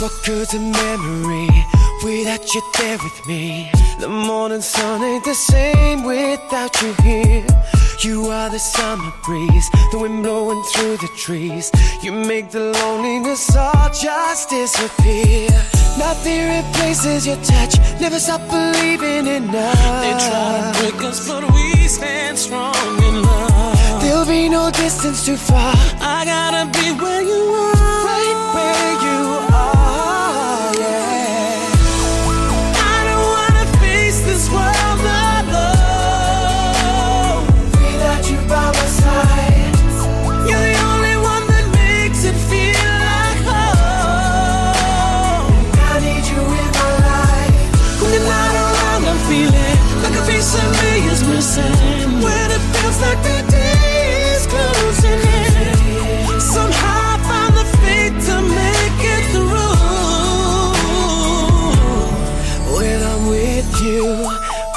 What good's a memory without you there with me? The morning sun ain't the same without you here. You are the summer breeze, the wind blowing through the trees. You make the loneliness all just disappear. Nothing replaces your touch, never stop believing in love. They try to break us, but we stand strong in love. There'll be no distance too far. I gotta be where you you,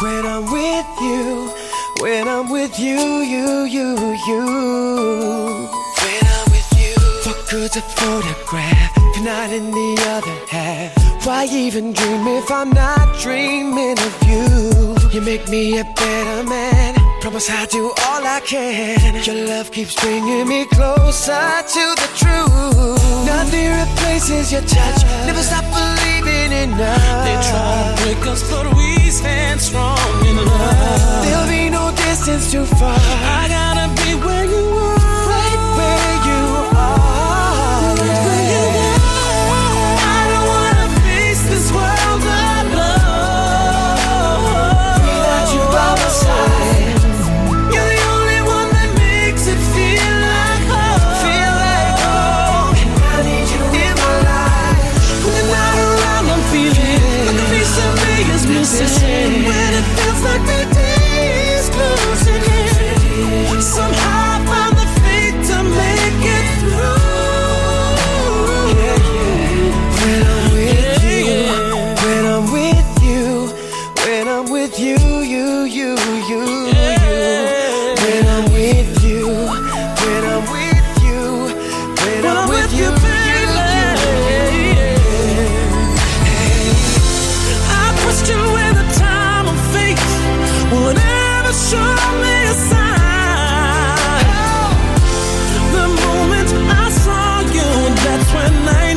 when I'm with you, when I'm with you, you, you, you. When I'm with you, what good's a photograph if you're not in the other half? Why even dream if I'm not dreaming of you? You make me a better man. Promise I'll do all I can. Your love keeps bringing me closer to the truth. Nothing replaces your touch. Never stop believing in love. too far. I gotta be where you are. Right where you are. Right where you are. I don't wanna face this world alone. Without you by my side. You're the only one that makes it feel like home. Feel like home. And I need you in my life. When you're not around, I'm feeling like a piece of me is missing. When it feels like the day. with you, you, you, you, you. When I'm with you, when I'm with you, when I'm with you. Show me a sign when I